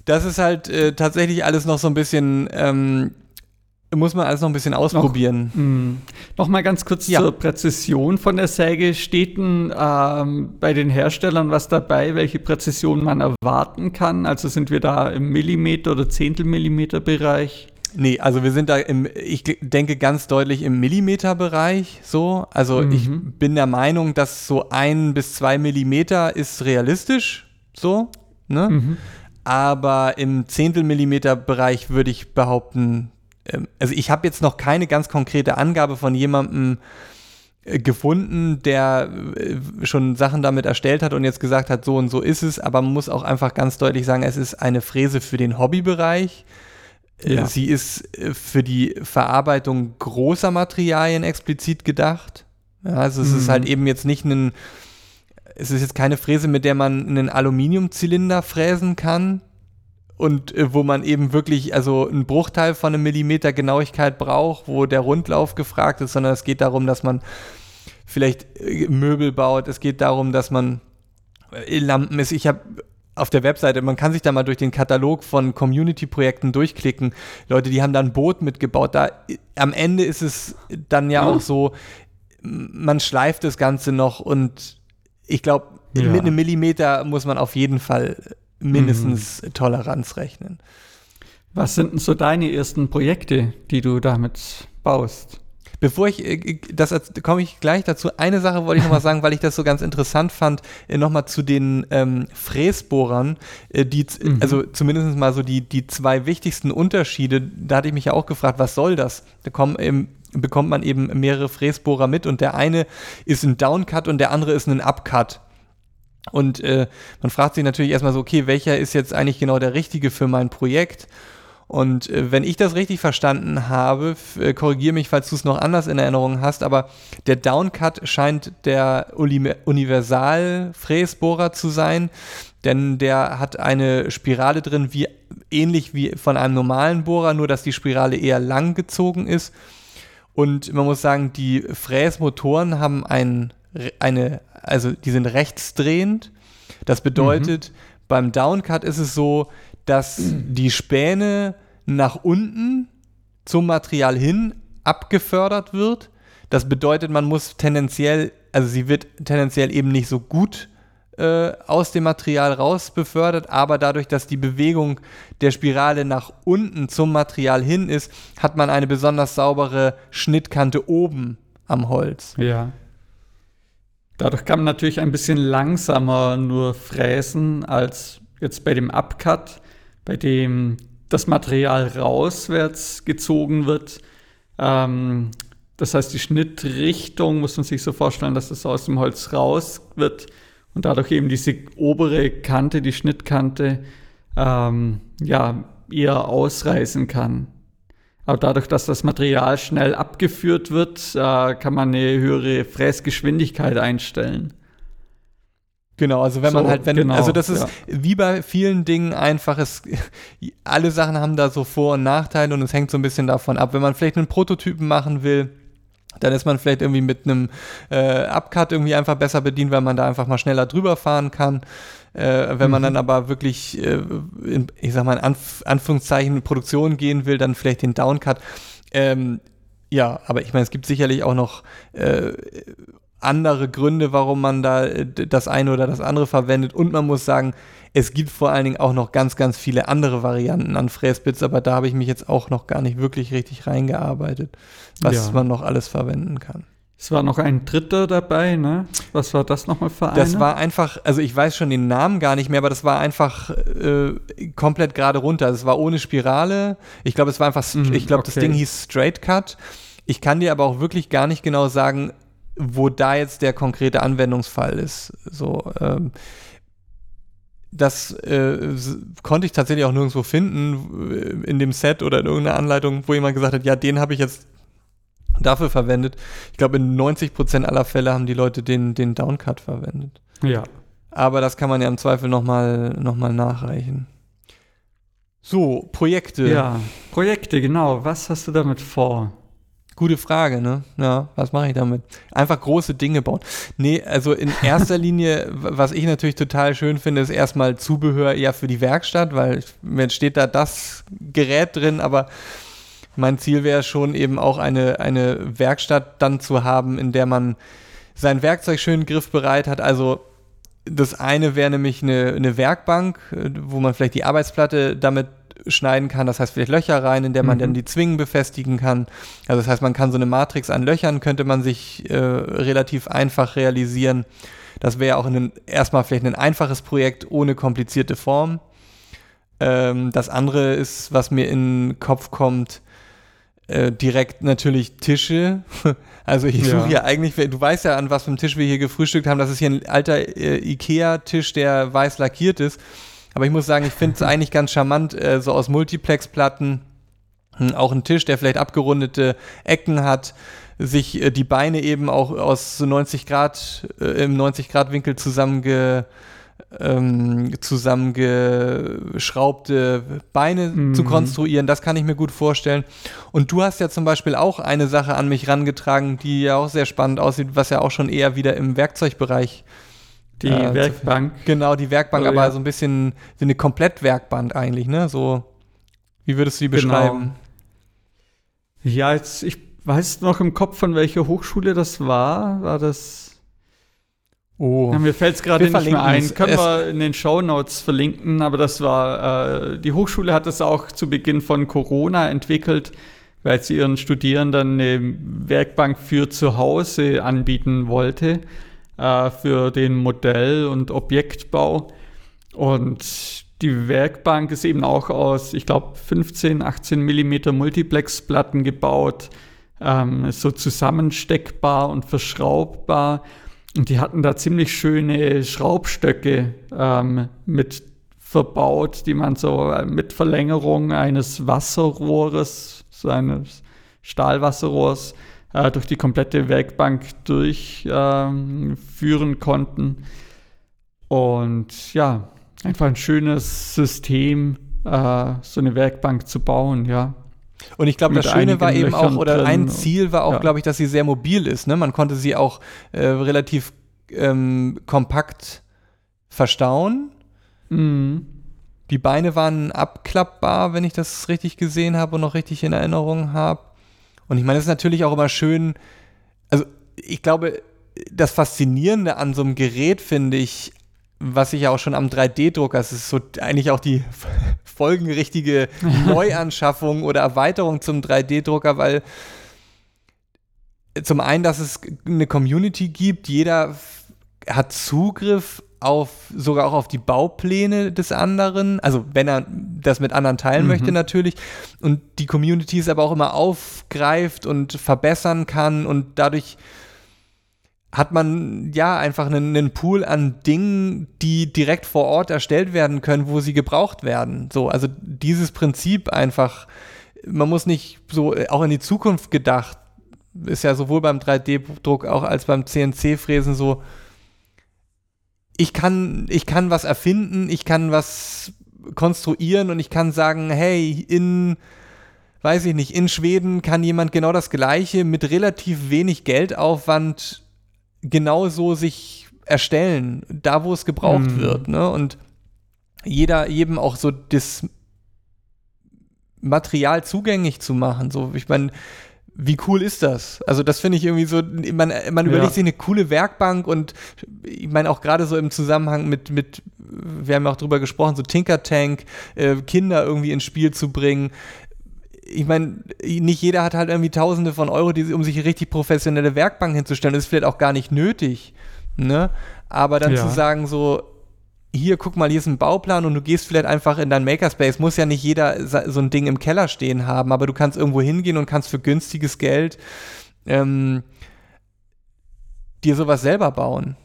das ist halt äh, tatsächlich alles noch so ein bisschen ähm, muss man alles noch ein bisschen ausprobieren. Noch, mm. noch mal ganz kurz ja. zur Präzision von der Säge. Steht denn ähm, bei den Herstellern was dabei, welche Präzision man erwarten kann? Also sind wir da im Millimeter- oder Zehntelmillimeter-Bereich? Nee, also wir sind da im, ich denke ganz deutlich im Millimeterbereich so. Also mhm. ich bin der Meinung, dass so ein bis zwei Millimeter ist realistisch so. Ne? Mhm. Aber im Zehntelmillimeter-Bereich würde ich behaupten, ähm, also ich habe jetzt noch keine ganz konkrete Angabe von jemandem äh, gefunden, der äh, schon Sachen damit erstellt hat und jetzt gesagt hat, so und so ist es, aber man muss auch einfach ganz deutlich sagen, es ist eine Fräse für den Hobbybereich. Äh, ja. Sie ist für die Verarbeitung großer Materialien explizit gedacht. Also es mhm. ist halt eben jetzt nicht ein, es ist jetzt keine Fräse, mit der man einen Aluminiumzylinder fräsen kann, und äh, wo man eben wirklich also einen Bruchteil von einem Millimeter Genauigkeit braucht, wo der Rundlauf gefragt ist, sondern es geht darum, dass man vielleicht äh, Möbel baut, es geht darum, dass man äh, Lampen ist. Ich habe auf der Webseite, man kann sich da mal durch den Katalog von Community-Projekten durchklicken. Leute, die haben da ein Boot mitgebaut. Da, äh, am Ende ist es dann ja oh. auch so, man schleift das Ganze noch und ich glaube, ja. mit einem Millimeter muss man auf jeden Fall mindestens mhm. Toleranz rechnen. Was sind denn so deine ersten Projekte, die du damit baust? Bevor ich, äh, das komme ich gleich dazu. Eine Sache wollte ich nochmal sagen, weil ich das so ganz interessant fand, äh, nochmal zu den ähm, Fräsbohrern, äh, die, mhm. also zumindest mal so die, die zwei wichtigsten Unterschiede, da hatte ich mich ja auch gefragt, was soll das? Da kommen eben, bekommt man eben mehrere Fräsbohrer mit und der eine ist ein Downcut und der andere ist ein Upcut. Und äh, man fragt sich natürlich erstmal so, okay, welcher ist jetzt eigentlich genau der richtige für mein Projekt? Und äh, wenn ich das richtig verstanden habe, äh, korrigiere mich, falls du es noch anders in Erinnerung hast, aber der Downcut scheint der Universal-Fräsbohrer zu sein, denn der hat eine Spirale drin, wie ähnlich wie von einem normalen Bohrer, nur dass die Spirale eher lang gezogen ist. Und man muss sagen, die Fräsmotoren haben ein, eine also die sind rechtsdrehend. Das bedeutet, mhm. beim Downcut ist es so, dass die Späne nach unten zum Material hin abgefördert wird. Das bedeutet, man muss tendenziell, also sie wird tendenziell eben nicht so gut äh, aus dem Material raus befördert, aber dadurch, dass die Bewegung der Spirale nach unten zum Material hin ist, hat man eine besonders saubere Schnittkante oben am Holz. Ja. Dadurch kann man natürlich ein bisschen langsamer nur fräsen als jetzt bei dem Upcut, bei dem das Material rauswärts gezogen wird. Ähm, das heißt, die Schnittrichtung muss man sich so vorstellen, dass es aus dem Holz raus wird und dadurch eben diese obere Kante, die Schnittkante, ähm, ja, eher ausreißen kann. Aber dadurch, dass das Material schnell abgeführt wird, äh, kann man eine höhere Fräsgeschwindigkeit einstellen. Genau, also wenn so, man halt, wenn, genau, also das ist ja. wie bei vielen Dingen einfach, es, alle Sachen haben da so Vor- und Nachteile und es hängt so ein bisschen davon ab. Wenn man vielleicht einen Prototypen machen will, dann ist man vielleicht irgendwie mit einem äh, Upcut irgendwie einfach besser bedient, weil man da einfach mal schneller drüber fahren kann. Äh, wenn man mhm. dann aber wirklich, äh, in, ich sag mal in Anf Anführungszeichen, in Produktion gehen will, dann vielleicht den Downcut. Ähm, ja, aber ich meine, es gibt sicherlich auch noch äh, andere Gründe, warum man da äh, das eine oder das andere verwendet. Und man muss sagen, es gibt vor allen Dingen auch noch ganz, ganz viele andere Varianten an Fräsbits, aber da habe ich mich jetzt auch noch gar nicht wirklich richtig reingearbeitet, was ja. man noch alles verwenden kann. Es war noch ein dritter dabei, ne? Was war das nochmal für eine? Das war einfach, also ich weiß schon den Namen gar nicht mehr, aber das war einfach äh, komplett gerade runter. Es war ohne Spirale. Ich glaube, es war einfach, mm, ich glaube, okay. das Ding hieß Straight Cut. Ich kann dir aber auch wirklich gar nicht genau sagen, wo da jetzt der konkrete Anwendungsfall ist. So, ähm, das äh, konnte ich tatsächlich auch nirgendwo finden äh, in dem Set oder in irgendeiner Anleitung, wo jemand gesagt hat, ja, den habe ich jetzt dafür verwendet. Ich glaube, in 90% aller Fälle haben die Leute den, den Downcut verwendet. Ja. Aber das kann man ja im Zweifel nochmal noch mal nachreichen. So, Projekte. Ja, Projekte, genau. Was hast du damit vor? Gute Frage, ne? Ja, was mache ich damit? Einfach große Dinge bauen. Nee, also in erster Linie, was ich natürlich total schön finde, ist erstmal Zubehör ja für die Werkstatt, weil mir steht da das Gerät drin, aber mein Ziel wäre schon eben auch eine, eine Werkstatt dann zu haben, in der man sein Werkzeug schön griffbereit hat. Also das eine wäre nämlich eine, eine Werkbank, wo man vielleicht die Arbeitsplatte damit schneiden kann. Das heißt, vielleicht Löcher rein, in der man mhm. dann die Zwingen befestigen kann. Also das heißt, man kann so eine Matrix an Löchern, könnte man sich äh, relativ einfach realisieren. Das wäre auch ein, erstmal vielleicht ein einfaches Projekt ohne komplizierte Form. Ähm, das andere ist, was mir in den Kopf kommt, äh, direkt natürlich Tische. Also ich suche ja. hier eigentlich, du weißt ja, an was für einem Tisch wir hier gefrühstückt haben. Das ist hier ein alter äh, Ikea-Tisch, der weiß lackiert ist. Aber ich muss sagen, ich finde es eigentlich ganz charmant, äh, so aus Multiplex-Platten, hm, auch ein Tisch, der vielleicht abgerundete Ecken hat, sich äh, die Beine eben auch aus so 90 Grad, äh, im 90 Grad Winkel zusammenge, ähm, zusammengeschraubte Beine mhm. zu konstruieren. Das kann ich mir gut vorstellen. Und du hast ja zum Beispiel auch eine Sache an mich rangetragen, die ja auch sehr spannend aussieht, was ja auch schon eher wieder im Werkzeugbereich die äh, Werkbank. Genau, die Werkbank, oh, aber ja. so ein bisschen so eine Komplettwerkbank eigentlich, ne? So, wie würdest du die genau. beschreiben? Ja, jetzt, ich weiß noch im Kopf, von welcher Hochschule das war. War das. Oh. Ja, mir fällt es gerade nicht mehr ein. Können wir in den Show Notes verlinken, aber das war, äh, die Hochschule hat das auch zu Beginn von Corona entwickelt, weil sie ihren Studierenden eine Werkbank für zu Hause anbieten wollte äh, für den Modell- und Objektbau. Und die Werkbank ist eben auch aus, ich glaube, 15, 18 Millimeter Multiplex-Platten gebaut, ähm, so zusammensteckbar und verschraubbar. Und die hatten da ziemlich schöne Schraubstöcke ähm, mit verbaut, die man so äh, mit Verlängerung eines Wasserrohres, so eines Stahlwasserrohrs, äh, durch die komplette Werkbank durchführen äh, konnten. Und ja, einfach ein schönes System, äh, so eine Werkbank zu bauen, ja. Und ich glaube, das Schöne war eben Löchern auch, oder ein Ziel war auch, ja. glaube ich, dass sie sehr mobil ist. Ne? Man konnte sie auch äh, relativ ähm, kompakt verstauen. Mhm. Die Beine waren abklappbar, wenn ich das richtig gesehen habe und noch richtig in Erinnerung habe. Und ich meine, es ist natürlich auch immer schön, also ich glaube, das Faszinierende an so einem Gerät finde ich, was ich ja auch schon am 3D-Drucker, es ist so eigentlich auch die folgenrichtige Neuanschaffung oder Erweiterung zum 3D-Drucker, weil zum einen, dass es eine Community gibt, jeder hat Zugriff auf sogar auch auf die Baupläne des anderen, also wenn er das mit anderen teilen mhm. möchte natürlich und die Community es aber auch immer aufgreift und verbessern kann und dadurch hat man ja einfach einen, einen, Pool an Dingen, die direkt vor Ort erstellt werden können, wo sie gebraucht werden. So, also dieses Prinzip einfach, man muss nicht so auch in die Zukunft gedacht, ist ja sowohl beim 3D-Druck auch als beim CNC-Fräsen so, ich kann, ich kann was erfinden, ich kann was konstruieren und ich kann sagen, hey, in, weiß ich nicht, in Schweden kann jemand genau das Gleiche mit relativ wenig Geldaufwand genauso sich erstellen, da wo es gebraucht mhm. wird, ne? Und jeder jedem auch so das Material zugänglich zu machen. So, ich meine, wie cool ist das? Also das finde ich irgendwie so, man, man überlegt ja. sich eine coole Werkbank und ich meine auch gerade so im Zusammenhang mit, mit, wir haben ja auch drüber gesprochen, so Tinker Tank, äh, Kinder irgendwie ins Spiel zu bringen. Ich meine, nicht jeder hat halt irgendwie Tausende von Euro, die, um sich eine richtig professionelle Werkbank hinzustellen. Das ist vielleicht auch gar nicht nötig. Ne? Aber dann ja. zu sagen, so, hier, guck mal, hier ist ein Bauplan und du gehst vielleicht einfach in dein Makerspace. Muss ja nicht jeder so ein Ding im Keller stehen haben, aber du kannst irgendwo hingehen und kannst für günstiges Geld ähm, dir sowas selber bauen.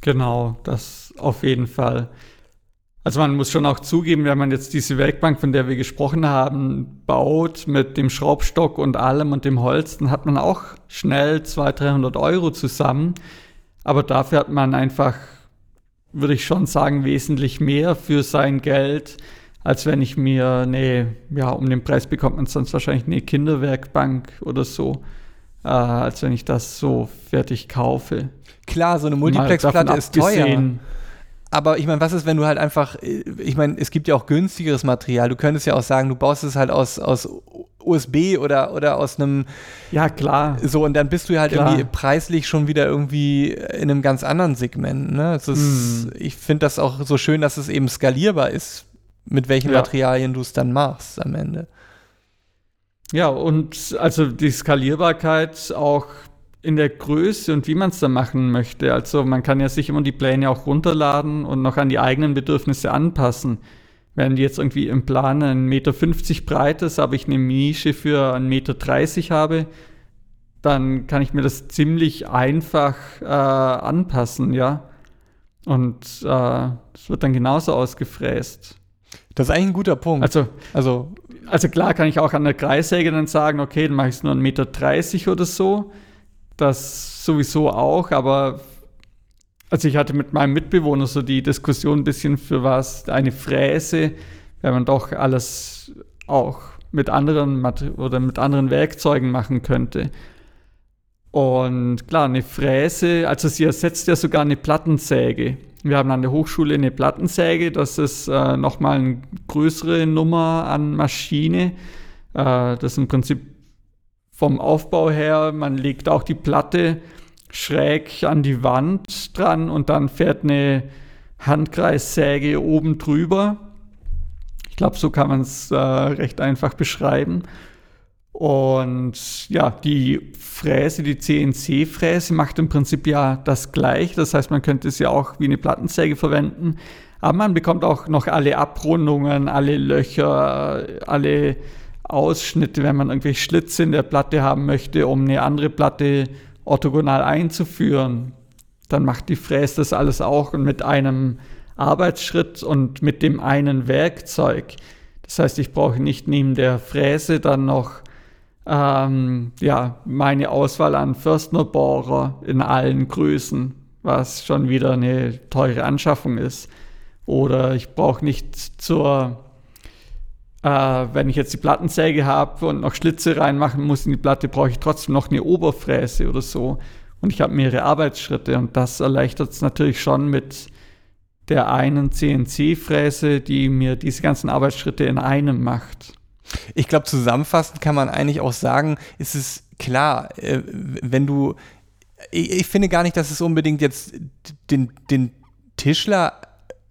Genau, das auf jeden Fall. Also man muss schon auch zugeben, wenn man jetzt diese Werkbank, von der wir gesprochen haben, baut mit dem Schraubstock und allem und dem Holz, dann hat man auch schnell 200, 300 Euro zusammen. Aber dafür hat man einfach, würde ich schon sagen, wesentlich mehr für sein Geld, als wenn ich mir eine, ja, um den Preis bekommt man sonst wahrscheinlich eine Kinderwerkbank oder so, äh, als wenn ich das so fertig kaufe. Klar, so eine Multiplex-Platte ist teuer. Aber ich meine, was ist, wenn du halt einfach, ich meine, es gibt ja auch günstigeres Material. Du könntest ja auch sagen, du baust es halt aus, aus USB oder, oder aus einem. Ja, klar. So, und dann bist du halt klar. irgendwie preislich schon wieder irgendwie in einem ganz anderen Segment. Ne? Ist, hm. Ich finde das auch so schön, dass es eben skalierbar ist, mit welchen ja. Materialien du es dann machst am Ende. Ja, und also die Skalierbarkeit auch in der Größe und wie man es dann machen möchte. Also man kann ja sich immer die Pläne auch runterladen und noch an die eigenen Bedürfnisse anpassen. Wenn die jetzt irgendwie im Plan 1,50 Meter breit ist, aber ich eine Nische für 1,30 Meter habe, dann kann ich mir das ziemlich einfach äh, anpassen, ja. Und es äh, wird dann genauso ausgefräst. Das ist eigentlich ein guter Punkt. Also, also, also klar kann ich auch an der Kreissäge dann sagen, okay, dann mache ich es nur 1,30 Meter oder so das sowieso auch, aber also ich hatte mit meinem Mitbewohner so die Diskussion ein bisschen für was eine Fräse, wenn man doch alles auch mit anderen oder mit anderen Werkzeugen machen könnte. Und klar, eine Fräse, also sie ersetzt ja sogar eine Plattensäge. Wir haben an der Hochschule eine Plattensäge, das ist äh, nochmal eine größere Nummer an Maschine. Äh, das ist im Prinzip vom Aufbau her, man legt auch die Platte schräg an die Wand dran und dann fährt eine Handkreissäge oben drüber. Ich glaube, so kann man es äh, recht einfach beschreiben. Und ja, die Fräse, die CNC-Fräse macht im Prinzip ja das gleiche. Das heißt, man könnte es ja auch wie eine Plattensäge verwenden. Aber man bekommt auch noch alle Abrundungen, alle Löcher, alle Ausschnitte, wenn man irgendwelche Schlitze in der Platte haben möchte, um eine andere Platte orthogonal einzuführen. Dann macht die Fräse das alles auch mit einem Arbeitsschritt und mit dem einen Werkzeug. Das heißt, ich brauche nicht neben der Fräse dann noch ähm, ja, meine Auswahl an Förstnerbohrer in allen Größen, was schon wieder eine teure Anschaffung ist. Oder ich brauche nicht zur äh, wenn ich jetzt die Plattensäge habe und noch Schlitze reinmachen muss in die Platte, brauche ich trotzdem noch eine Oberfräse oder so. Und ich habe mehrere Arbeitsschritte und das erleichtert es natürlich schon mit der einen CNC-Fräse, die mir diese ganzen Arbeitsschritte in einem macht. Ich glaube, zusammenfassend kann man eigentlich auch sagen, ist es klar, äh, wenn du, ich, ich, finde gar nicht, dass es unbedingt jetzt den, den Tischler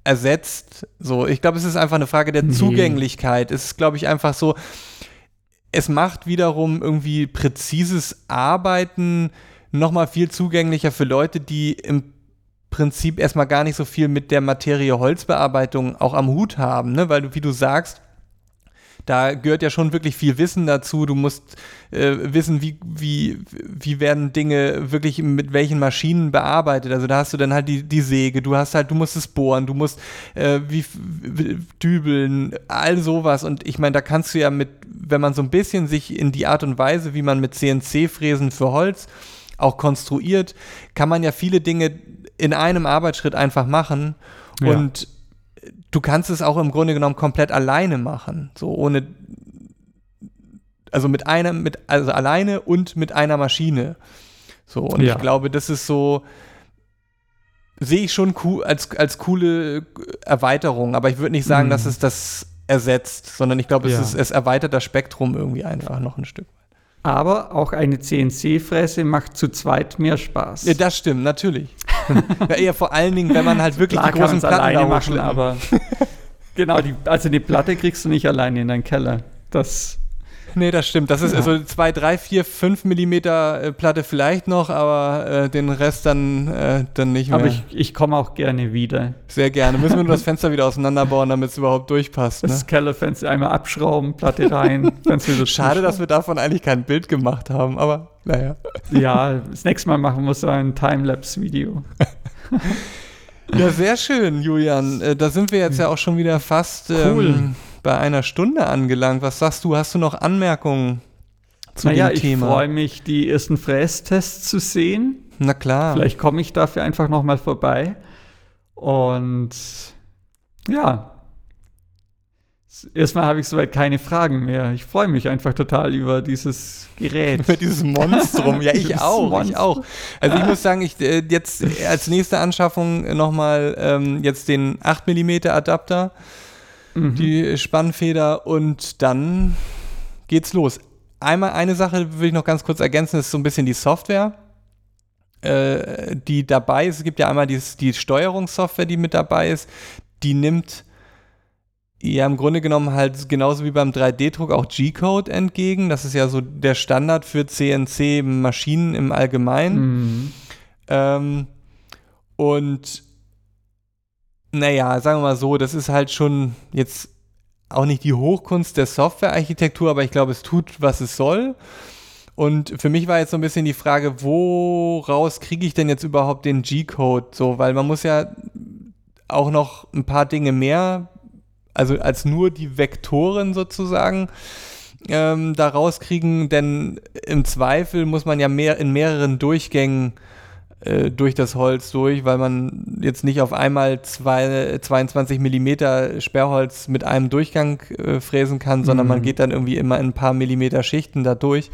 ersetzt. So, ich glaube, es ist einfach eine Frage der nee. Zugänglichkeit. Es ist, glaube ich, einfach so, es macht wiederum irgendwie präzises Arbeiten nochmal viel zugänglicher für Leute, die im Prinzip erstmal gar nicht so viel mit der Materie Holzbearbeitung auch am Hut haben, ne? weil du, wie du sagst, da gehört ja schon wirklich viel Wissen dazu. Du musst äh, wissen, wie, wie, wie werden Dinge wirklich mit welchen Maschinen bearbeitet. Also da hast du dann halt die, die Säge, du hast halt, du musst es bohren, du musst äh, wie, wie dübeln, all sowas. Und ich meine, da kannst du ja mit, wenn man so ein bisschen sich in die Art und Weise, wie man mit CNC-Fräsen für Holz auch konstruiert, kann man ja viele Dinge in einem Arbeitsschritt einfach machen. Ja. Und du kannst es auch im Grunde genommen komplett alleine machen, so ohne, also mit einem, mit, also alleine und mit einer Maschine. So, und ja. ich glaube, das ist so, sehe ich schon cool, als, als coole Erweiterung, aber ich würde nicht sagen, mhm. dass es das ersetzt, sondern ich glaube, es, ja. es erweitert das Spektrum irgendwie einfach noch ein Stück. Aber auch eine CNC-Fräse macht zu zweit mehr Spaß. Ja, das stimmt, natürlich. Ja, eher vor allen Dingen, wenn man halt wirklich Klar die großen Platten alleine machen, aber genau, die, also die Platte kriegst du nicht alleine in deinen Keller. Das Nee, das stimmt. Das ist ja. also 2, 3, 4, 5 Millimeter Platte vielleicht noch, aber äh, den Rest dann, äh, dann nicht mehr. Aber ich, ich komme auch gerne wieder. Sehr gerne. Müssen wir nur das Fenster wieder auseinanderbauen, damit es überhaupt durchpasst. Ne? Das Kellerfenster einmal abschrauben, Platte rein. Schade, dass wir davon eigentlich kein Bild gemacht haben, aber naja. Ja, das nächste Mal machen wir so ein Timelapse-Video. Ja, sehr schön, Julian. Äh, da sind wir jetzt ja auch schon wieder fast cool. Bei einer Stunde angelangt. Was sagst du? Hast du noch Anmerkungen zu naja, dem Thema? Ich freue mich, die ersten Frästests zu sehen. Na klar. Vielleicht komme ich dafür einfach nochmal vorbei. Und ja, erstmal habe ich soweit keine Fragen mehr. Ich freue mich einfach total über dieses Gerät. Über dieses Monstrum. Ja, ich auch. Monstrum. Ich auch. Also ich muss sagen, ich äh, jetzt als nächste Anschaffung nochmal ähm, jetzt den 8 mm Adapter, mhm. die Spannfeder und dann geht's los. Einmal eine Sache will ich noch ganz kurz ergänzen, ist so ein bisschen die Software äh, die dabei ist. Es gibt ja einmal die, die Steuerungssoftware, die mit dabei ist. Die nimmt ja im Grunde genommen halt genauso wie beim 3D-Druck auch G-Code entgegen. Das ist ja so der Standard für CNC-Maschinen im Allgemeinen. Mhm. Ähm, und naja, sagen wir mal so, das ist halt schon jetzt auch nicht die Hochkunst der Softwarearchitektur, aber ich glaube, es tut, was es soll. Und für mich war jetzt so ein bisschen die Frage, woraus kriege ich denn jetzt überhaupt den G-Code? So, weil man muss ja auch noch ein paar Dinge mehr, also als nur die Vektoren sozusagen, ähm, da rauskriegen, denn im Zweifel muss man ja mehr in mehreren Durchgängen äh, durch das Holz durch, weil man jetzt nicht auf einmal zwei, 22 Millimeter Sperrholz mit einem Durchgang äh, fräsen kann, sondern mhm. man geht dann irgendwie immer in ein paar Millimeter Schichten da durch.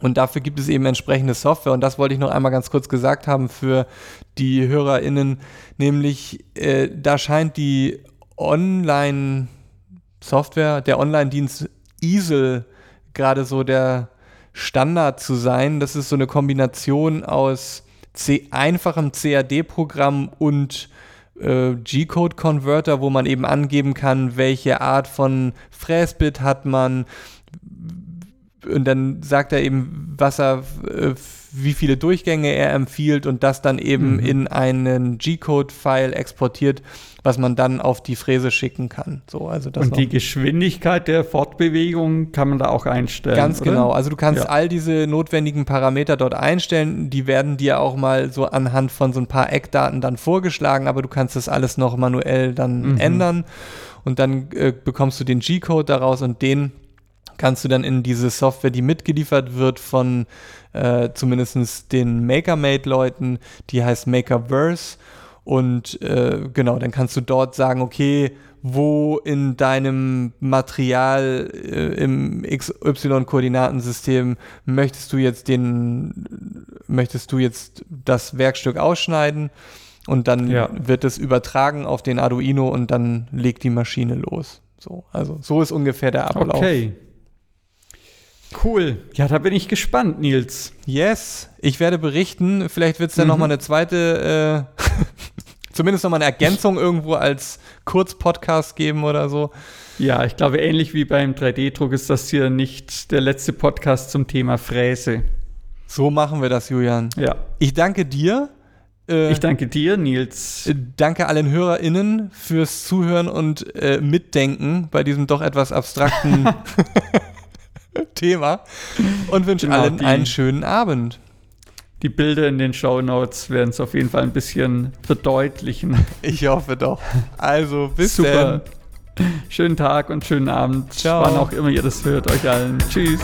Und dafür gibt es eben entsprechende Software. Und das wollte ich noch einmal ganz kurz gesagt haben für die HörerInnen. Nämlich, äh, da scheint die Online-Software, der Online-Dienst Easel gerade so der Standard zu sein. Das ist so eine Kombination aus C einfachem CAD-Programm und äh, G-Code-Converter, wo man eben angeben kann, welche Art von Fräsbit hat man, und dann sagt er eben, was er, äh, wie viele Durchgänge er empfiehlt und das dann eben mhm. in einen G-Code-File exportiert, was man dann auf die Fräse schicken kann. So, also das und die Geschwindigkeit der Fortbewegung kann man da auch einstellen. Ganz oder? genau. Also du kannst ja. all diese notwendigen Parameter dort einstellen. Die werden dir auch mal so anhand von so ein paar Eckdaten dann vorgeschlagen, aber du kannst das alles noch manuell dann mhm. ändern und dann äh, bekommst du den G-Code daraus und den kannst du dann in diese Software, die mitgeliefert wird von äh, zumindest den MakerMate-Leuten, die heißt Makerverse. Und äh, genau, dann kannst du dort sagen, okay, wo in deinem Material äh, im XY-Koordinatensystem möchtest du jetzt den, möchtest du jetzt das Werkstück ausschneiden und dann ja. wird es übertragen auf den Arduino und dann legt die Maschine los. So, also so ist ungefähr der Ablauf. Okay. Cool. Ja, da bin ich gespannt, Nils. Yes. Ich werde berichten. Vielleicht wird es dann mhm. nochmal eine zweite, äh, zumindest nochmal eine Ergänzung irgendwo als Kurzpodcast geben oder so. Ja, ich glaube, ähnlich wie beim 3D-Druck ist das hier nicht der letzte Podcast zum Thema Fräse. So machen wir das, Julian. Ja. Ich danke dir. Äh, ich danke dir, Nils. Äh, danke allen HörerInnen fürs Zuhören und äh, Mitdenken bei diesem doch etwas abstrakten Thema und wünsche genau, allen die, einen schönen Abend. Die Bilder in den Show Notes werden es auf jeden Fall ein bisschen verdeutlichen. Ich hoffe doch. Also, bis Super. Dann. Schönen Tag und schönen Abend. Ciao. Wann auch immer ihr das hört, euch allen. Tschüss.